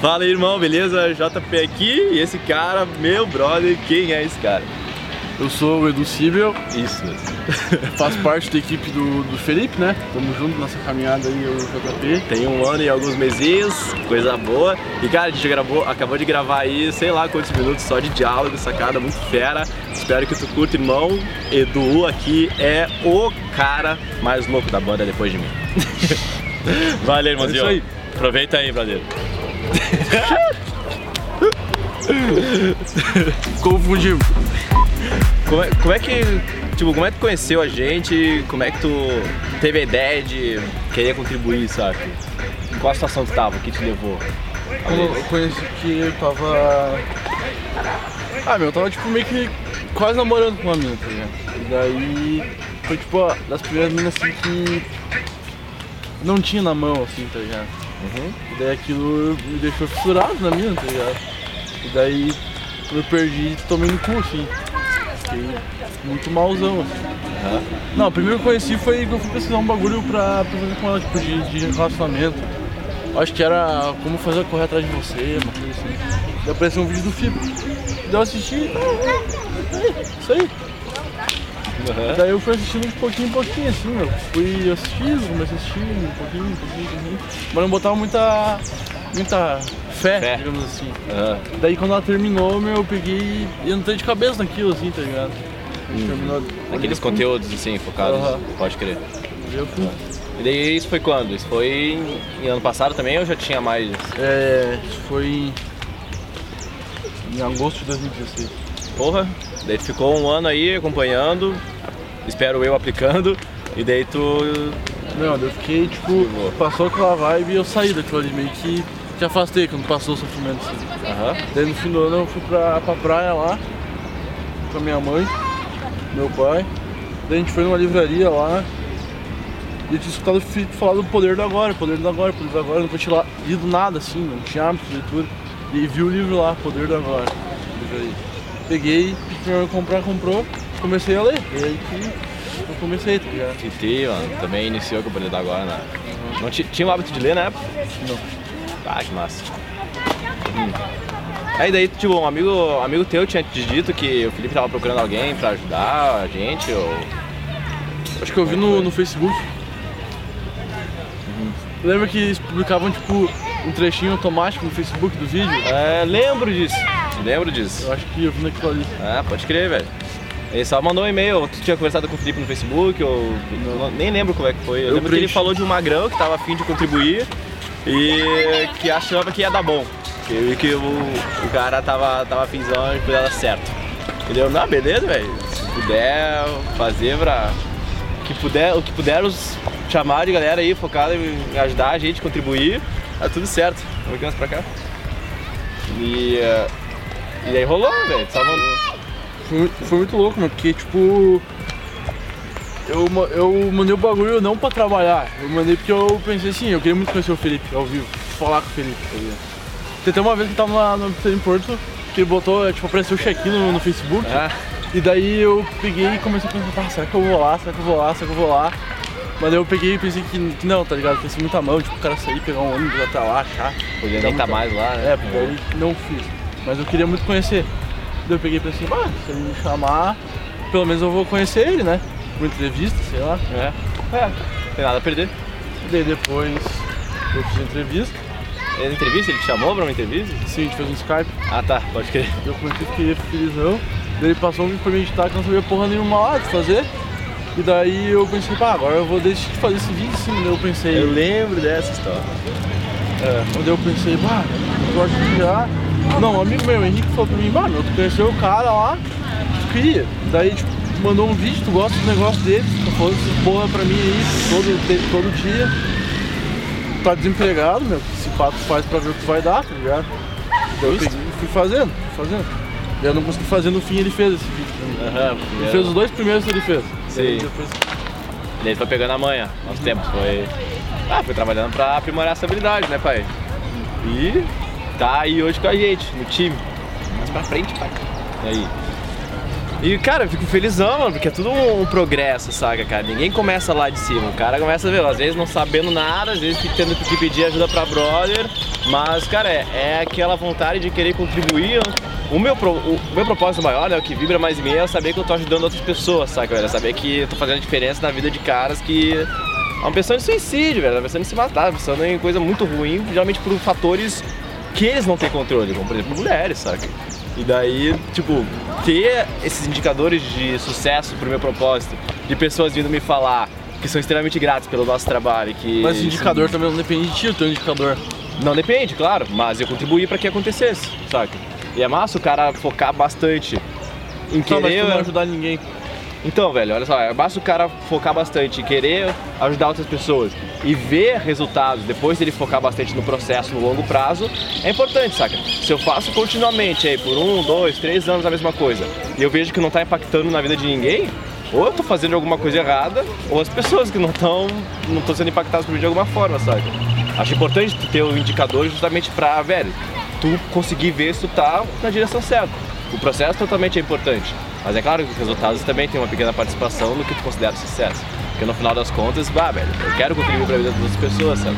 Fala aí, irmão, beleza? JP aqui e esse cara, meu brother, quem é esse cara? Eu sou o Edu Sibel, Isso mesmo. faço parte da equipe do, do Felipe, né? Tamo junto nessa caminhada aí, o JP. Tem um ano e alguns mesinhos, coisa boa. E cara, a gente gravou, acabou de gravar aí, sei lá quantos minutos só de diálogo, sacada muito fera. Espero que tu curta, irmão. Edu aqui é o cara mais louco da banda depois de mim. Valeu, irmãozinho. É isso aí. Aproveita aí, brother. Confundimos. Como é, como é que. Tipo, como é que tu conheceu a gente? Como é que tu teve a ideia de querer contribuir, sabe? Em qual situação tu tava? O que te levou? eu conheci que eu tava. Ah, meu, eu tava tipo meio que quase namorando com uma mina, tá ligado? E daí foi tipo a- das primeiras minas assim que não tinha na mão, assim, tá ligado? Uhum. E daí aquilo me deixou fissurado na mina, tá ligado? E daí eu perdi, tomei no cu, assim. Fiquei muito malzão, assim. Aham. Não, o primeiro que eu conheci foi que eu fui pesquisar um bagulho pra, pra fazer com ela, tipo, de, de relacionamento. Acho que era como fazer correr atrás de você, uma coisa assim. Daí apareceu um vídeo do Fibro. Daí eu assisti, ah, é, isso aí. Aham. Daí eu fui assistindo de pouquinho em pouquinho, assim, meu. Fui assistindo, comecei a assistir, um pouquinho, um pouquinho, um pouquinho. Mas não botava muita, muita fé, Fé. digamos assim. Aham. Daí quando ela terminou, meu, eu peguei e entrei de cabeça naquilo, assim, tá ligado? Terminou. Aqueles olhei, conteúdos assim, focados, Aham. pode crer. Eu fui. E daí isso foi quando? Isso foi em, em ano passado também ou já tinha mais? É, isso foi em, em agosto de 2016. Porra, daí tu ficou um ano aí acompanhando, espero eu aplicando, e daí tu. Não, daí eu fiquei, tipo, passou aquela vibe e eu saí daquilo ali, meio que te afastei quando passou o sofrimento assim. Aham. Daí no fim do ano eu fui pra, pra praia lá, com a minha mãe, meu pai. Daí a gente foi numa livraria lá. E eu tinha escutado falar do poder do agora, poder do agora, poder do agora. Eu nunca tinha lido nada assim, não tinha hábito de leitura. E vi o livro lá, Poder do Agora. livraria. Peguei, pedi pra comprar, comprou, comecei a ler. E aí que eu comecei, tá ligado? Titi, mano, também iniciou com o da Agora, né? Não ti- tinha o hábito de ler na época? Não. Ah, que massa. Hum. Aí daí, tipo, um amigo, um amigo teu tinha te dito que o Felipe tava procurando alguém pra ajudar a gente, ou... Acho que eu vi no, no Facebook. Lembra que eles publicavam tipo um trechinho automático no Facebook do vídeo? É, lembro disso, lembro disso. Eu acho que eu vi naquilo ali. Ah, pode crer, velho. Ele só mandou um e-mail, tu tinha conversado com o Felipe no Facebook, ou. Não. Nem lembro como é que foi. Eu, Eu lembro que ele falou de um magrão que tava afim de contribuir e que achava que ia dar bom. Que, que o, o cara tava, tava afinzão e dar certo. Ele deu, não, beleza, velho. Se puder fazer pra. Que puder, o que puder os chamar de galera aí focada em ajudar a gente, contribuir, tá tudo certo. Vamos pra cá. E. eh, E daí rolou, velho. Mandou. Foi, muito- foi muito louco, mano, porque tipo. Eu, eu mandei o bagulho não pra trabalhar, eu mandei porque eu pensei assim, eu queria muito conhecer o Felipe ao vivo, falar com o Felipe, tá ligado? Tem até uma vez que eu tava lá no em Porto, que ele botou, tipo, apareceu o check-in no, no Facebook, Ah, e daí eu peguei e comecei a pensar, "Ah, será que eu vou lá, será que eu vou lá, será que eu vou lá? Mas daí eu peguei e pensei que, que não, tá ligado? Pensei muita mão, tipo, o cara sair, pegar um ônibus até lá, achar. podia nem muita- mais lá, né? É, porque daí não fiz. Mas eu queria muito conhecer. Daí eu peguei e pensei, ah, se ele me chamar, pelo menos eu vou conhecer ele, né? Uma entrevista, sei lá. É. É, não tem nada a perder. Daí depois eu fiz a entrevista. É entrevista? Ele te chamou pra uma entrevista? Sim, a gente fez um Skype. Ah tá, pode crer. Eu comecei, fiquei felizão. Daí ele passou um vídeo pra mim editar que eu não sabia porra nenhuma lá de fazer. E daí eu pensei, pá, agora eu vou deixar de fazer esse vídeo sim. Daí eu pensei, lembro dessa história. É, quando eu pensei, bah, eu gosto de virar. Não, um amigo meu, Henrique, falou pra mim, mano, tu conheceu o cara lá, tu queria. Daí, tipo, mandou um vídeo, tu gosta do negócio dele, tu falou essa porra pra mim aí, todo, todo dia. Tá desempregado, meu, esse pato faz pra ver o que vai dar, tá ligado? Eu peguei fui fazendo, fui fazendo. Eu não consegui fazer no fim, ele fez esse vídeo pra mim. Aham, Ele fez os dois primeiros que ele fez. Sim. Daí depois- Ele foi pegando a manha aos tempos, foi. Ah, foi trabalhando pra aprimorar essa habilidade, né, pai? E tá aí hoje com a gente, no time. Mais pra frente, pai. Aí. E, cara, eu fico felizão, mano, porque é tudo um, um progresso, saca, cara? Ninguém começa lá de cima. O cara começa, ver, às vezes não sabendo nada, às vezes tendo que pedir ajuda pra brother. Mas, cara, é, é aquela vontade de querer contribuir. O meu, pro- o meu propósito maior, né, o que vibra mais em mim, é saber que eu tô ajudando outras pessoas, saca, velho? É saber que eu tô fazendo diferença na vida de caras que estão pensando em suicídio, velho, estão pensando em se matar, pensando em coisa muito ruim, geralmente por fatores que eles não têm controle, como por exemplo mulheres, saca? E daí, tipo, ter esses indicadores de sucesso pro meu propósito, de pessoas vindo me falar que são extremamente gratas pelo nosso trabalho, que Mas o indicador também não depende de ti, o teu indicador. não depende, claro, mas eu contribuí para que acontecesse, saca? E é massa o cara focar bastante em Tá, mas tu não ajudar ninguém. Então, velho, olha só, é massa o cara focar bastante querer ajudar outras pessoas e ver resultados depois dele focar bastante no processo no longo prazo, é importante, saca? Se eu faço continuamente aí por um, dois, três anos a mesma coisa e eu vejo que não tá impactando na vida de ninguém, ou eu tô fazendo alguma coisa errada, ou as pessoas que não estão não estão sendo impactadas por mim de alguma forma, saca? Acho importante ter o indicador justamente pra, velho, tu conseguir ver se tu tá na direção certa. O processo totalmente é importante, mas é claro que os resultados também têm uma pequena participação no que tu considera sucesso. Porque no final das contas, bah, velho, eu quero contribuir pra vida das outras pessoas, sabe?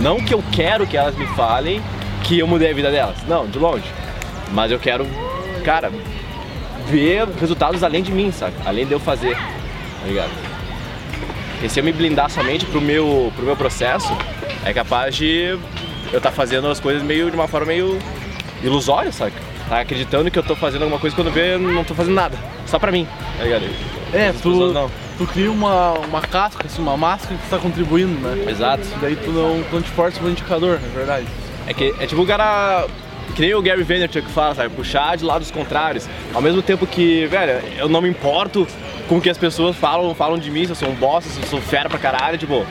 Não que eu quero que elas me falem que eu mudei a vida delas, não, de longe. Mas eu quero, cara, ver resultados além de mim, sabe? Além de eu fazer, tá ligado? E se eu me blindar somente pro meu, pro meu processo, é capaz de eu estar fazendo as coisas meio de uma forma meio ilusória, saca? Tá acreditando que eu tô fazendo alguma coisa quando vê, eu não tô fazendo nada. Só pra mim, tá ligado? É, pessoas tu, não. tu cria uma, uma casca, assim, uma máscara que tu tá contribuindo, né? Exato. E daí tu não, tu não te força pro indicador, é verdade. É que é tipo o cara. Que nem o Gary Vaynerchuk que fala, sabe? Puxar de lados contrários. Ao mesmo tempo que, velho, eu não me importo com o que as pessoas falam, falam de mim, se eu sou um bosta, se eu sou fera pra caralho, tipo,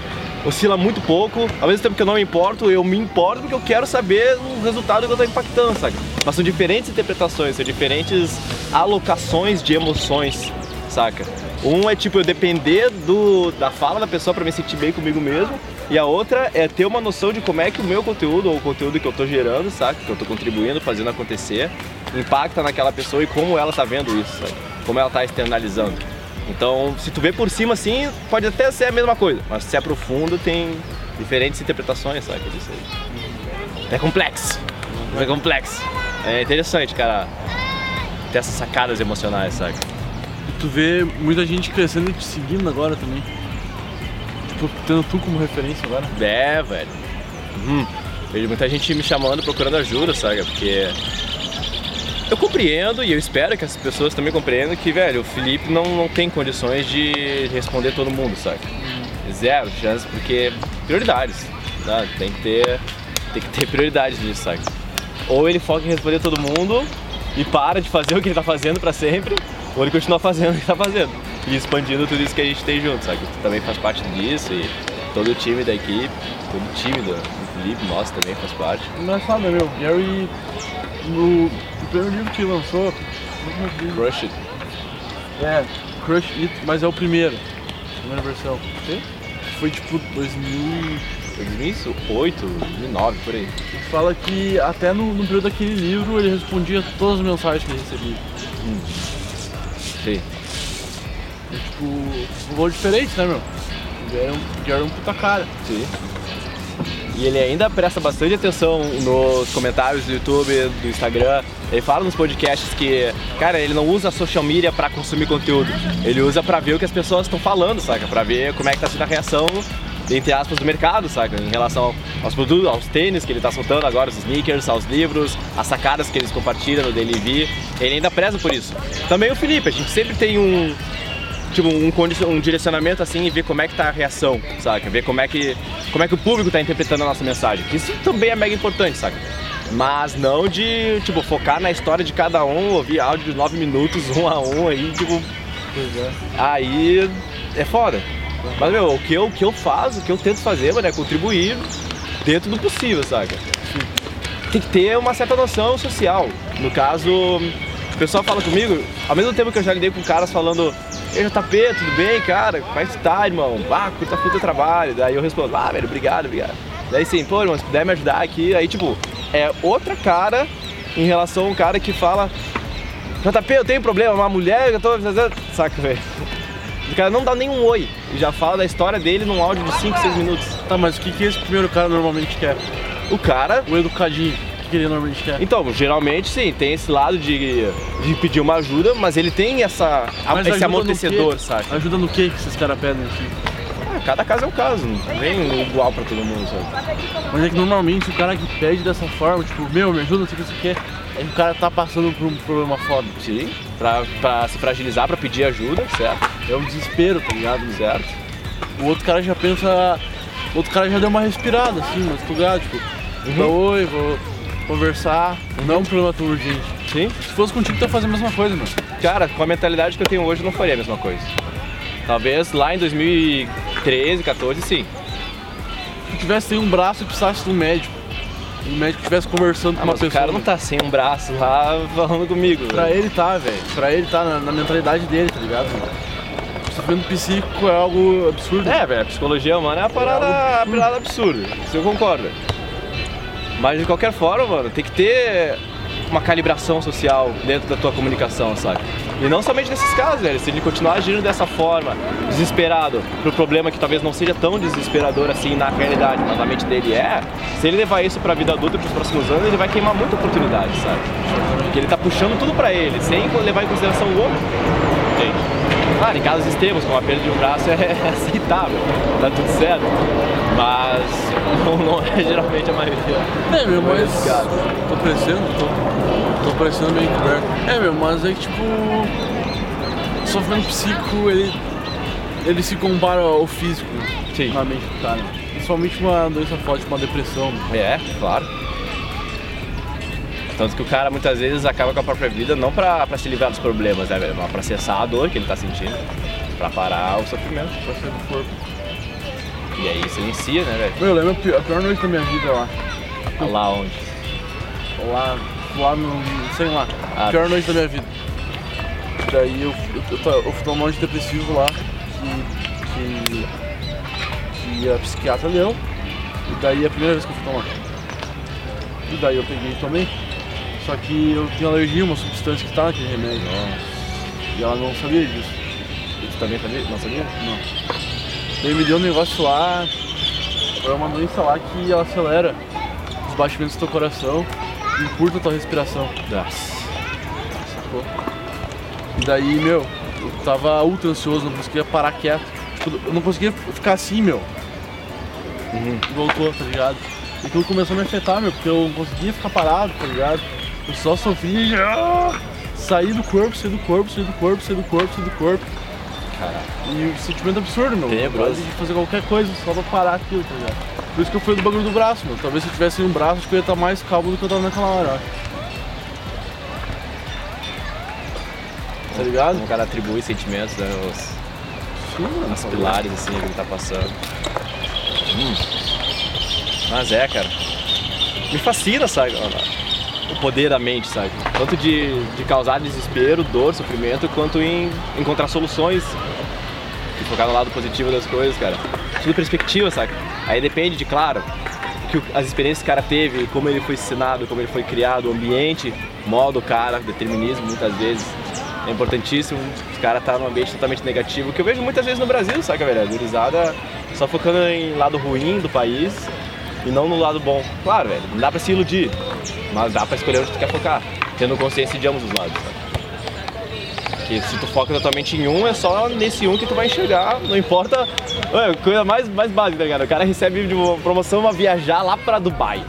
oscila muito pouco. Ao mesmo tempo que eu não me importo, eu me importo porque eu quero saber o resultado que eu tô impactando, sabe? Mas são diferentes interpretações, são diferentes alocações de emoções, saca? Um é tipo eu depender do, da fala da pessoa pra me sentir bem comigo mesmo, e a outra é ter uma noção de como é que o meu conteúdo ou o conteúdo que eu tô gerando, saca? Que eu tô contribuindo, fazendo acontecer, impacta naquela pessoa e como ela tá vendo isso, sabe? Como ela tá externalizando. Então, se tu vê por cima assim, pode até ser a mesma coisa, mas se aprofunda, tem diferentes interpretações, aí. É complexo. É complexo. É interessante, cara, ter essas sacadas emocionais, saca? E tu vê muita gente crescendo e te seguindo agora também. Tipo, tendo tu como referência agora. É, velho. Uhum. Vejo muita gente me chamando, procurando ajuda, sabe? Porque eu compreendo e eu espero que as pessoas também compreendam que, velho, o Felipe não, não tem condições de responder todo mundo, sabe? Zero chance, porque prioridades, tá? Tem que ter, tem que ter prioridades nisso, sabe? Ou ele foca em responder todo mundo e para de fazer o que ele tá fazendo pra sempre, ou ele continua fazendo o que tá fazendo e expandindo tudo isso que a gente tem junto, sabe? Tu também faz parte disso e todo o time da equipe, todo o time do, Felipe, nosso também faz parte. Engraçado, né, meu? Gary, no, primeiro livro que lançou, é? Crush It. é, Crush It, mas é o primeiro, a primeira versão. Sim. Foi tipo 2000. 2008, 2009, por aí. Fala que até no, no período daquele livro ele respondia todas as mensagens que ele recebia. Sim. E, tipo, um valor diferente, né, meu? É um, é um puta cara. Sim. E ele ainda presta bastante atenção nos comentários do YouTube, do Instagram. Ele fala nos podcasts que, cara, ele não usa a social media pra consumir conteúdo. Ele usa pra ver o que as pessoas estão falando, saca? Pra ver como é que tá sendo a reação, entre aspas, do mercado, saca? Em relação aos produtos, aos tênis que ele tá soltando agora, os sneakers, aos livros, as sacadas que eles compartilham no Daily V. Ele ainda preza por isso. Também o Felipe, a gente sempre tem um, tipo, um, um direcionamento assim e ver como é que tá a reação, saca? Ver como é que, como é que o público tá interpretando a nossa mensagem. Isso também é mega importante, saca? Mas não de, tipo, focar na história de cada um, ouvir áudio de 9 minutos, um a um aí, tipo, é. aí é foda. Mas, meu, o que eu, o que eu faço, o que eu tento fazer, mano, é contribuir dentro do possível, saca? Tem que ter uma certa noção social. No caso, o pessoal fala comigo, ao mesmo tempo que eu já lidei com caras falando Ei, JP, tudo bem, cara? Como é que tá, irmão? Ah, curta muito teu trabalho. Daí eu respondo, ah, velho, obrigado, obrigado. Daí sim, pô, irmão, se puder me ajudar aqui, aí tipo, é outra cara em relação ao cara que fala JP, eu tenho problema, uma mulher, eu tô. Saca, velho? O cara não dá nenhum oi e já fala da história dele num áudio de 5, 6 minutos. Tá, mas o que, que esse primeiro cara normalmente quer? o cara O educadinho, que ele normalmente quer. Então, geralmente sim, tem esse lado de, de pedir uma ajuda, mas ele tem essa, Mas esse amortecedor, sabe? Ajuda no que que esses caras pedem assim? Ah, cada caso é um caso, não vem igual pra todo mundo, sabe? Mas é que normalmente o cara que pede dessa forma, tipo, meu, me ajuda, não sei o que você quer, é que o cara tá passando por um problema foda. Sim, pra, pra se fragilizar, pra pedir ajuda, certo? É um desespero, tá ligado? Certo? O outro cara já pensa. O outro cara já deu uma respirada, assim, mas tu ligado, tipo, dá oi, vou conversar. Não é um problema tão urgente. Sim. Se fosse contigo, tu ia fazer a mesma coisa, mano. Cara, com a mentalidade que eu tenho hoje, eu não faria a mesma coisa. Talvez lá em 2013, 14, sim. Se tivesse sem um braço e precisasse de um médico. O médico estivesse conversando com Ah, uma mas o pessoa. cara não tá sem um braço lá falando comigo. Pra velho. ele tá, velho. Pra ele tá na, na mentalidade dele, tá ligado? O sofrimento psíquico é algo absurdo. É, velho, a psicologia humana é uma parada, algo uma parada absurda. Isso eu concordo. Mas de qualquer forma, mano, tem que ter uma calibração social dentro da tua comunicação, sabe? E não somente nesses casos, velho. Se ele continuar agindo dessa forma, desesperado, pro problema que talvez não seja tão desesperador assim na realidade, mas na mente dele é, se ele levar isso pra vida adulta pros próximos anos, ele vai queimar muita oportunidade, sabe? Porque ele tá puxando tudo pra ele, sem levar em consideração o outro. Entende? Claro, em casos extremos, como a perda de um braço, é aceitável, tá tudo certo. Mas não, não é geralmente a maioria. É, meu, mas. Tô parecendo? Tô, tô parecendo meio encoberto. É, meu, mas é que tipo. O sofrimento psíquico, ele. Ele se compara ao físico Sim. na mente do cara. Principalmente uma doença forte, uma depressão. É, claro. Tanto que o cara muitas vezes acaba com a própria vida não pra, pra se livrar dos problemas, né, velho? Mas pra cessar a dor que ele tá sentindo. Pra parar o sofrimento. Pra sair do corpo. E aí silencia, né, velho? Meu, eu lembro a pior noite da minha vida lá. Lá onde? Lá, lá no. sei lá. Ah. Pior noite da minha vida. Daí eu, eu, eu, eu fui tomar um antidepressivo lá que, que, que a psiquiatra deu. E daí é a primeira vez que eu fui tomar. E daí eu peguei e tomei. Só que eu tinha alergia a uma substância que tá naquele remédio. E ela não sabia disso. Tu também sabia? Não sabia? Não. Daí me deu um negócio lá. É uma doença lá que ela acelera os batimentos do teu coração encurta a tua respiração. Nossa. Sacou? E daí, meu, eu tava ultra ansioso, não conseguia parar quieto. Tipo, eu não conseguia ficar assim, meu. Uhum. Voltou, tá ligado? E aquilo começou a me afetar, meu, porque eu não conseguia ficar parado, tá ligado? Eu só sofria e ah, sair do corpo, sair do corpo, sair do corpo, sair do corpo, sair do corpo. E o sentimento absurdo, meu. Tenebroso. De fazer qualquer coisa só pra parar aquilo, tá ligado? Por isso que eu fui do bagulho do braço, meu. Talvez se eu tivesse um braço, acho que eu ia estar mais calmo do que eu tava naquela hora, acho. Tá ligado? Como o cara atribui sentimentos, né? Os, Sim, tá pilares assim que ele tá passando. Hum. Mas é, cara. Me fascina, sabe? O poder da mente, sabe? Tanto de, de causar desespero, dor, sofrimento, quanto em encontrar soluções e focar no lado positivo das coisas, cara. Tudo perspectiva, saca? Aí depende de, claro, que o- as experiências que o cara teve, como ele foi ensinado, como ele foi criado, o ambiente, modo cara, determinismo muitas vezes. É importantíssimo os caras estar num ambiente totalmente negativo, que eu vejo muitas vezes no Brasil, saca, velho? A gurizada só focando em lado ruim do país e não no lado bom. Claro, velho, não dá pra se iludir, mas dá pra escolher onde tu quer focar, tendo consciência de ambos os lados? Que se tu foca totalmente em um, é só nesse um que tu vai enxergar, não importa. Ué, coisa mais, mais básica, tá ligado? O cara recebe de uma promoção uma viajar lá pra Dubai.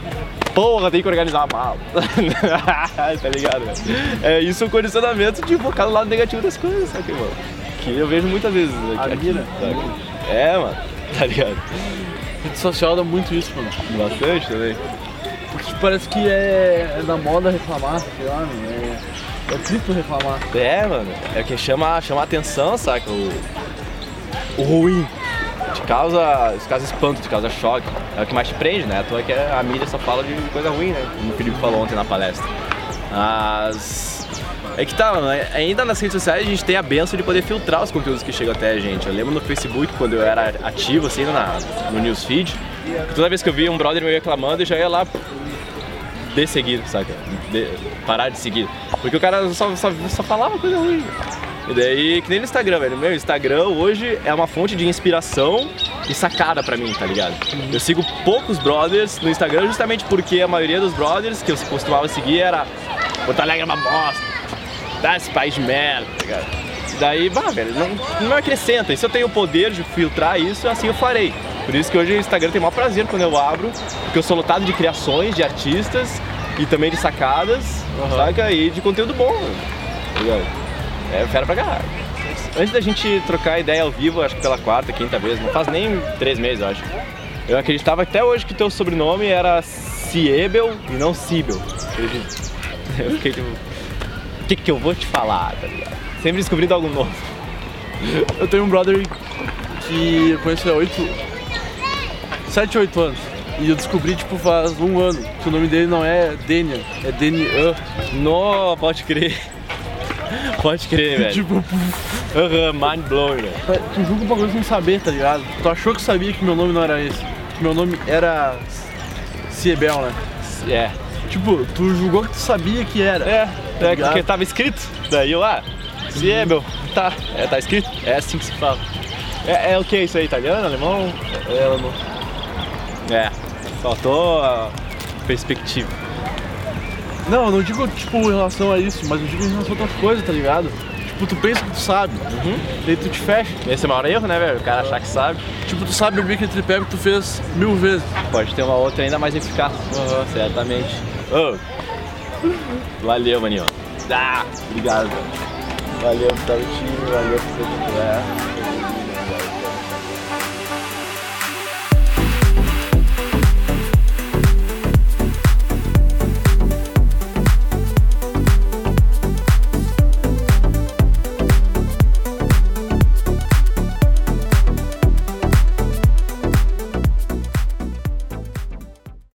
Porra, tem que organizar uma mala. tá ligado? É isso é um condicionamento de focar no lado negativo das coisas, sabe, mano? Que eu vejo muitas vezes aqui. A aqui, mira. É, mano, tá ligado? Rede social dá muito isso, mano. Bastante também. Parece que é, é da moda reclamar, sei lá, mano. É, é triplo reclamar. É, mano, é o que chama, chama a atenção, saca? O, o ruim. Te causa, isso causa espanto, te causa choque. É o que mais te prende, né? À toa que a mídia só fala de coisa ruim, né? Como o Felipe falou ontem na palestra. Mas. É que tá, mano, ainda nas redes sociais a gente tem a benção de poder filtrar os conteúdos que chegam até a gente. Eu lembro no Facebook, quando eu era ativo, assim, na, no newsfeed, toda vez que eu via um brother meu reclamando, eu já ia lá de seguir, saca? De- parar de seguir. Porque o cara só, só, só falava coisa ruim. E daí, que nem no Instagram, velho. Meu Instagram hoje é uma fonte de inspiração e sacada pra mim, tá ligado? Eu sigo poucos brothers no Instagram justamente porque a maioria dos brothers que eu costumava seguir era Porto Alegre é uma bosta, dá esse país de merda, tá ligado? Daí, bah, velho, não, não acrescenta. E se eu tenho o poder de filtrar isso, assim eu farei. Por isso que hoje o Instagram tem o maior prazer quando eu abro, porque eu sou lotado de criações, de artistas e também de sacadas, Aham. saca? E de conteúdo bom, ligado? É fera pra caralho. Antes da gente trocar ideia ao vivo, acho que pela quarta, quinta vez, não faz nem três meses, eu acho. Eu acreditava até hoje que teu sobrenome era Ciebel e não. Acredito. Eu fiquei tipo, o que que eu vou te falar, tá ligado? Sempre descobrindo algo novo. Eu tenho um brother que eu conheço há 8, 7, 8 anos. E eu descobri, tipo, faz um ano que o nome dele não é Denian, é Denian. No, pode crer. Pode crer, velho. Tipo, Aham, mind blowing, velho. tu julga um bagulho sem saber, tá ligado? Tu achou que sabia que meu nome não era esse. Que meu nome era Ciebel, né? É. Tipo, tu julgou que tu sabia que era. É, é ligado? porque tava escrito. Daí eu, ah, Ciebel, tá, é, tá escrito. É assim que se fala. É, é o que isso aí, italiano, alemão? É, ela não. É, faltou a perspectiva. Não, eu não digo, tipo, em relação a isso, mas eu digo em relação a outras coisas, tá ligado? Tipo, tu pensa que tu sabe, daí tu te fecha. Esse é o maior erro, né, velho? O cara achar que sabe. Tipo, tu sabe abrir aquele tripé que tu fez mil vezes. Pode ter uma outra ainda mais eficaz. Certamente. Ô. Valeu, maninho. Ah, obrigado, velho. Valeu no time, valeu por ser.